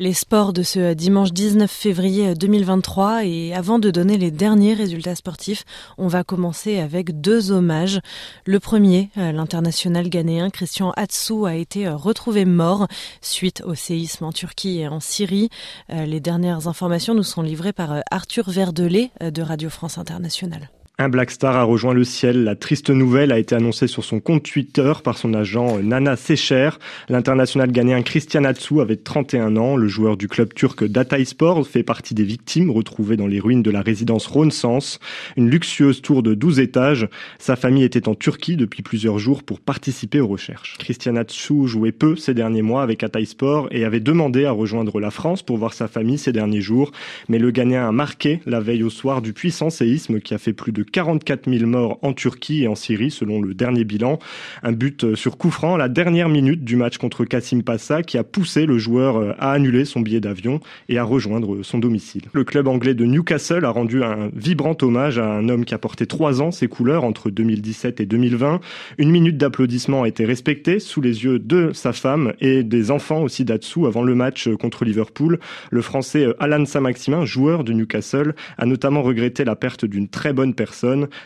Les sports de ce dimanche 19 février 2023 et avant de donner les derniers résultats sportifs, on va commencer avec deux hommages. Le premier, euh, l'international ghanéen Christian Atsou a été euh, retrouvé mort suite au séisme en Turquie et en Syrie. Euh, les dernières informations nous sont livrées par Arthur Verdelet de Radio France Internationale. Un Black Star a rejoint le ciel. La triste nouvelle a été annoncée sur son compte Twitter par son agent euh, Nana Secher. L'international ghanéen Christian Atsu avait 31 ans. Le joueur du club turc Sport fait partie des victimes retrouvées dans les ruines de la résidence Renaissance, une luxueuse tour de 12 étages. Sa famille était en Turquie depuis plusieurs jours pour participer aux recherches. Christian Atsu jouait peu ces derniers mois avec Sport et avait demandé à rejoindre la France pour voir sa famille ces derniers jours. Mais le Ghanéen a marqué la veille au soir du puissant séisme qui a fait plus de 44 000 morts en Turquie et en Syrie selon le dernier bilan. Un but euh, sur coup franc à la dernière minute du match contre Kassim Passa qui a poussé le joueur euh, à annuler son billet d'avion et à rejoindre son domicile. Le club anglais de Newcastle a rendu un vibrant hommage à un homme qui a porté trois ans ses couleurs entre 2017 et 2020. Une minute d'applaudissement a été respectée sous les yeux de sa femme et des enfants aussi d'Atsu avant le match contre Liverpool. Le français euh, Alan Saint-Maximin, joueur de Newcastle, a notamment regretté la perte d'une très bonne personne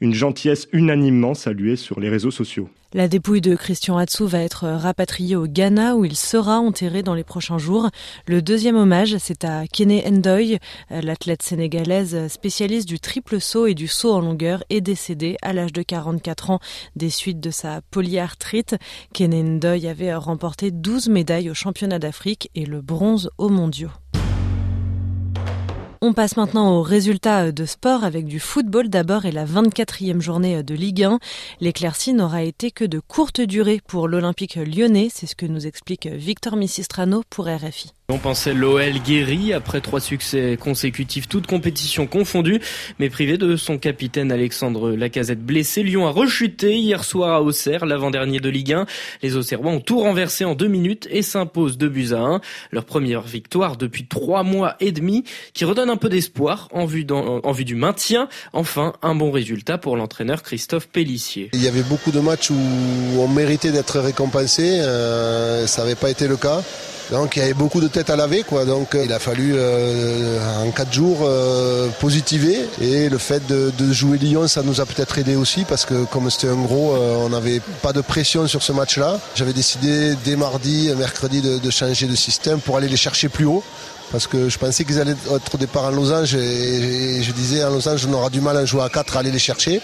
une gentillesse unanimement saluée sur les réseaux sociaux. La dépouille de Christian Atsu va être rapatriée au Ghana où il sera enterré dans les prochains jours. Le deuxième hommage, c'est à Kene Ndoye, l'athlète sénégalaise spécialiste du triple saut et du saut en longueur est décédée à l'âge de 44 ans des suites de sa polyarthrite. Kene Ndoye avait remporté 12 médailles aux championnats d'Afrique et le bronze aux mondiaux. On passe maintenant aux résultats de sport avec du football d'abord et la 24e journée de Ligue 1. L'éclaircie n'aura été que de courte durée pour l'Olympique lyonnais, c'est ce que nous explique Victor Missistrano pour RFI. On pensait l'OL guéri après trois succès consécutifs, toutes compétitions confondues, mais privé de son capitaine Alexandre Lacazette blessé. Lyon a rechuté hier soir à Auxerre, l'avant-dernier de Ligue 1. Les Auxerrois ont tout renversé en deux minutes et s'imposent deux buts à un. Leur première victoire depuis trois mois et demi, qui redonne un peu d'espoir en vue, en vue du maintien. Enfin, un bon résultat pour l'entraîneur Christophe Pellissier. Il y avait beaucoup de matchs où on méritait d'être récompensé. Euh, ça n'avait pas été le cas. Donc il y avait beaucoup de têtes à laver, quoi. Donc il a fallu euh, en quatre jours euh, positiver. Et le fait de, jouer Lyon, ça nous a peut-être aidé aussi parce que comme c'était un gros, euh, on n'avait pas de pression sur ce match-là. J'avais décidé dès mardi, mercredi, de, changer de système pour aller les chercher plus haut parce que je pensais qu'ils allaient être au départ en losange et, je disais en losange on aura du mal à jouer à 4 à aller les chercher.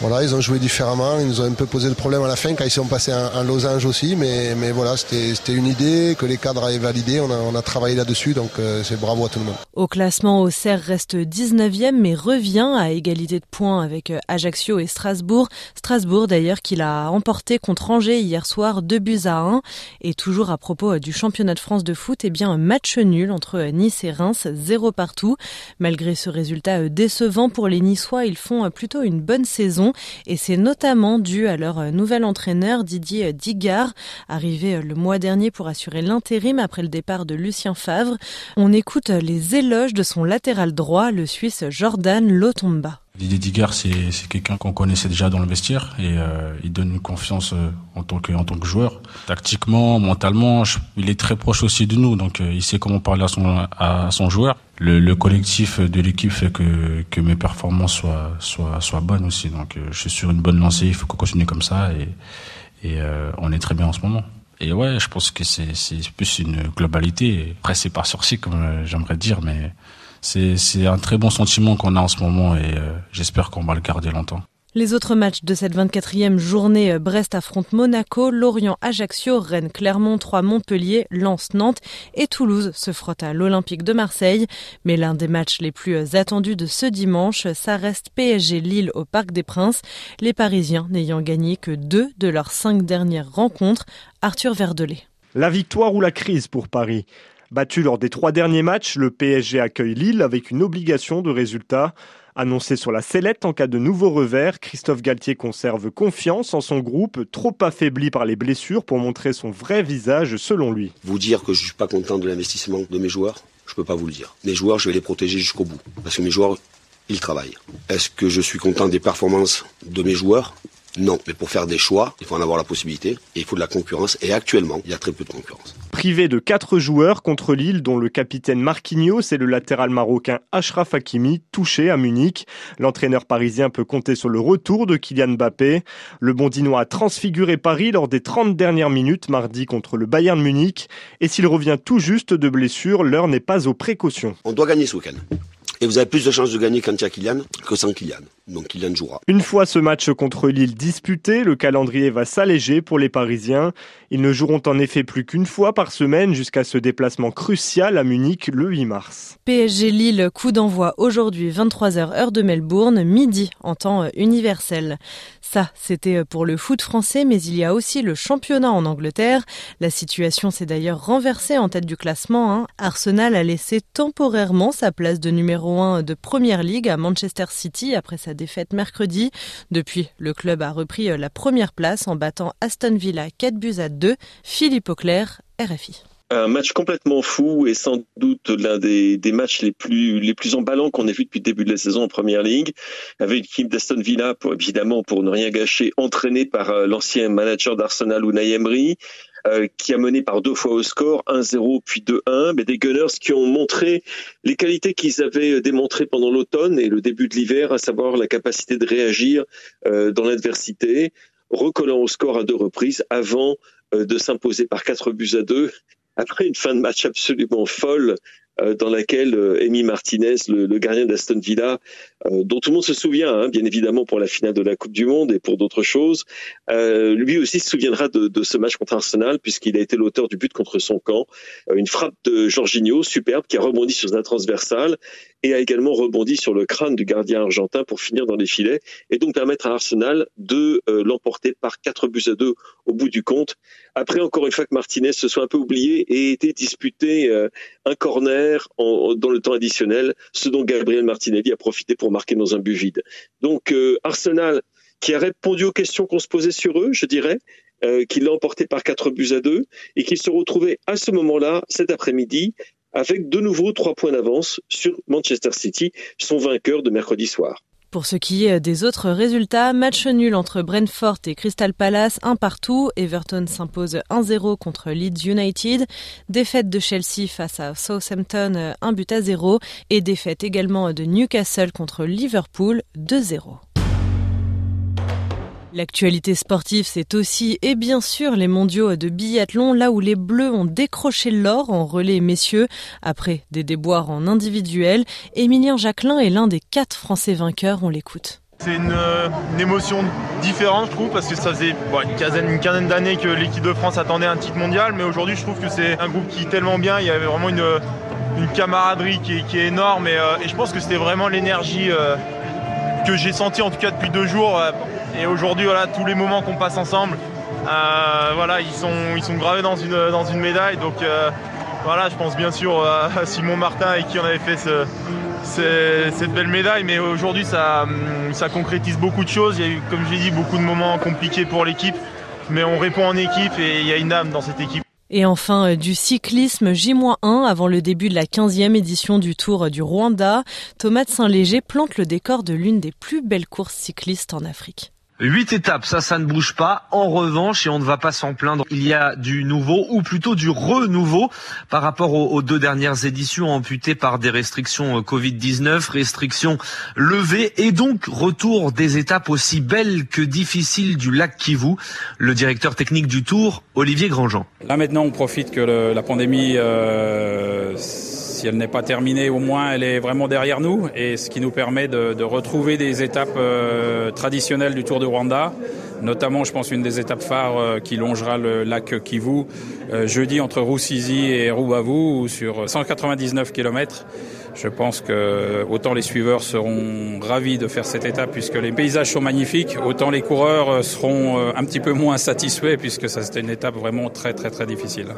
Voilà, ils ont joué différemment, ils nous ont un peu posé le problème à la fin quand ils sont passés en, losange aussi, mais, mais voilà, c'était une idée que les cadres avaient validée, on a, travaillé là-dessus, donc euh, c'est bravo à tout le monde. Au classement, Auxerre reste 19e, mais revient à égalité de points avec euh, Ajaccio et Strasbourg. Strasbourg d'ailleurs qu'il a emporté contre Angers hier soir 2 buts à 1. Et toujours à propos euh, du championnat de France de foot, eh bien un match nul entre Nice et Reims, zéro partout. Malgré ce résultat décevant pour les Niçois, ils font plutôt une bonne saison et c'est notamment dû à leur nouvel entraîneur Didier Digard, arrivé le mois dernier pour assurer l'intérim après le départ de Lucien Favre. On écoute les éloges de son latéral droit, le Suisse Jordan Lotomba. Didier Digard, c'est quelqu'un qu'on connaissait déjà dans le vestiaire et euh, il donne une confiance euh, en tant que joueur. Tactiquement, mentalement, il est très proche aussi de nous, donc euh, il sait comment parler à son joueur. Le, le collectif de l'équipe fait que que mes performances soient soient soient bonnes aussi. Donc je suis sur une bonne lancée, il faut qu'on continue comme ça et et on est très bien en ce moment. Et ouais, je pense que c'est c'est plus une globalité. Après, c'est pas sorcier comme j'aimerais dire, mais c'est un très bon sentiment qu'on a en ce moment et euh, j'espère qu'on va le garder longtemps. Les autres matchs de cette 24e journée, euh, Brest affronte Monaco, Lorient Ajaccio, Rennes Clermont, 3 Montpellier, Lens Nantes et Toulouse se frotte à l'Olympique de Marseille. Mais l'un des matchs les plus euh, attendus de ce dimanche, ça reste PSG Lille au Parc des Princes, les Parisiens n'ayant gagné que deux de leurs cinq dernières rencontres. Arthur Verdelet. La victoire ou la crise pour Paris? Battu lors des trois derniers matchs, le PSG accueille Lille avec une obligation de résultat. Annoncé sur la sellette en cas de nouveau revers, Christophe Galtier conserve confiance en son groupe, trop affaibli par les blessures pour montrer son vrai visage selon lui. Vous dire que je suis pas content de l'investissement de mes joueurs, je peux pas vous le dire. Mes joueurs, je vais les protéger jusqu'au bout. Parce que mes joueurs, ils travaillent. Est-ce que je suis content des performances de mes joueurs? Non, mais pour faire des choix, il faut en avoir la possibilité et il faut de la concurrence. Et actuellement, il y a très peu de concurrence. Privé de quatre joueurs contre Lille, dont le capitaine Marquinhos et le latéral marocain Ashraf Hakimi, touchés à Munich. L'entraîneur parisien peut compter sur le retour de Kylian Mbappé. Le Bondinois a transfiguré Paris lors des 30 dernières minutes mardi contre le Bayern Munich. Et s'il revient tout juste de blessure, l'heure n'est pas aux précautions. On doit gagner ce week-end. Et vous avez plus de chances de gagner quand il y a Kylian que sans Kylian. Donc Kylian jouera. Une fois ce match contre Lille disputé, le calendrier va s'alléger pour les Parisiens. Ils ne joueront en effet plus qu'une fois par semaine jusqu'à ce déplacement crucial à Munich le 8 mars. PSG Lille, coup d'envoi aujourd'hui 23h heure de Melbourne, midi en temps universel. Ça, c'était pour le foot français, mais il y a aussi le championnat en Angleterre. La situation s'est d'ailleurs renversée en tête du classement. Hein. Arsenal a laissé temporairement sa place de numéro 1 de Première League à Manchester City après sa défaite mercredi. Depuis, le club a repris la première place en battant Aston Villa 4 buts à 2. Philippe Auclair, RFI. Un match complètement fou et sans doute l'un des, des, matchs les plus les plus emballants qu'on ait vu depuis le début de la saison en Première Ligue, avec une équipe d'Aston Villa, pour, évidemment pour ne rien gâcher, entraînée par euh, l'ancien manager d'Arsenal Unai Emery, euh, qui a mené par deux fois au score, 1-0 puis 2-1, mais des Gunners qui ont montré les qualités qu'ils avaient démontrées pendant l'automne et le début de l'hiver, à savoir la capacité de réagir euh, dans l'adversité, recollant au score à deux reprises avant euh, de s'imposer par quatre buts à deux après une fin de match absolument folle euh, dans laquelle euh, Amy Martinez, le, le gardien d'Aston Villa, euh, dont tout le monde se souvient, hein, bien évidemment pour la finale de la Coupe du Monde et pour d'autres choses, euh, lui aussi se souviendra de, de, ce match contre Arsenal puisqu'il a été l'auteur du but contre son camp, une frappe de Jorginho superbe qui a rebondi sur un transversal et a également rebondi sur le crâne du gardien argentin pour finir dans les filets et donc permettre à Arsenal de l'emporter par quatre buts à deux au bout du compte. Après, encore une fois que Martinez se soit un peu oublié et été disputé un corner en, dans le temps additionnel, ce dont Gabriel Martinelli a profité pour marquer dans un but vide. Donc euh, Arsenal, qui a répondu aux questions qu'on se posait sur eux, je dirais, euh, qui l'a emporté par quatre buts à deux, et qui se retrouvait à ce moment-là, cet après-midi, avec de nouveau trois points d'avance sur Manchester City, son vainqueur de mercredi soir. Pour ce qui est des autres résultats, match nul entre Brentford et Crystal Palace, un partout. Everton s'impose 1-0 contre Leeds United. Défaite de Chelsea face à Southampton, un but à 0. Et défaite également de Newcastle contre Liverpool, 2-0. L'actualité sportive, c'est aussi et bien sûr les mondiaux de biathlon, là où les Bleus ont décroché l'or en relais messieurs après des déboires en individuel. Émilien Jacquelin est l'un des quatre Français vainqueurs, on l'écoute. C'est une, une, émotion différente, je trouve, parce que ça faisait une quinzaine, une quinzaine d'années que l'équipe de France attendait un titre mondial, mais aujourd'hui, je trouve que c'est un groupe qui est tellement bien. Il y avait vraiment une, une camaraderie qui est, énorme, et, euh, et, je pense que c'était vraiment l'énergie euh, que j'ai sentie, en tout cas depuis deux jours. Euh, et aujourd'hui, voilà, tous les moments qu'on passe ensemble, euh, voilà, ils sont, ils sont gravés dans une, dans une médaille. Donc euh, voilà, je pense bien sûr à Simon Martin avec qui on avait fait ce, ce, cette belle médaille. Mais aujourd'hui, ça, ça concrétise beaucoup de choses. Il y a eu, comme j'ai dit, beaucoup de moments compliqués pour l'équipe. Mais on répond en équipe et il y a une âme dans cette équipe. Et enfin, du cyclisme J-1 avant le début de la 15e édition du Tour du Rwanda. Thomas de Saint-Léger plante le décor de l'une des plus belles courses cyclistes en Afrique. Huit étapes, ça, ça ne bouge pas. En revanche, et on ne va pas s'en plaindre, il y a du nouveau, ou plutôt du renouveau, par rapport aux, aux, deux dernières éditions amputées par des restrictions Covid-19, restrictions levées, et donc retour des étapes aussi belles que difficiles du lac Kivu. Le directeur technique du Tour, Olivier Grandjean. Là maintenant, on profite que le, la pandémie... Euh si elle n'est pas terminée, au moins elle est vraiment derrière nous et ce qui nous permet de, de retrouver des étapes euh, traditionnelles du Tour Rwanda, notamment je pense une des étapes phares euh, qui longera le lac Kivu euh, jeudi entre Rusizi et Rubavu sur 199 km. Je pense que autant les suiveurs seront ravis de faire cette étape puisque les paysages sont magnifiques, autant les coureurs seront un petit peu moins satisfaits puisque ça c'était une étape vraiment très très très difficile.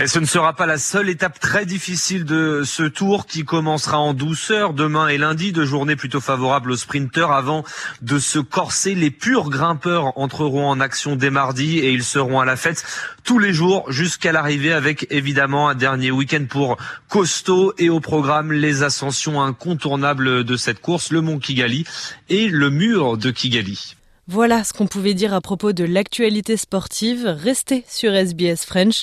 Et ce ne sera pas la seule étape très difficile de ce tour qui commencera en douceur demain et lundi, deux journées plutôt favorables aux sprinteurs avant de se corser. Les purs grimpeurs entreront en action dès mardi et ils seront à la fête tous les jours jusqu'à l'arrivée avec évidemment un dernier week-end pour costaud et au programme les ascensions incontournables de cette course, le mont Kigali et le mur de Kigali. Voilà ce qu'on pouvait dire à propos de l'actualité sportive. Restez sur SBS French.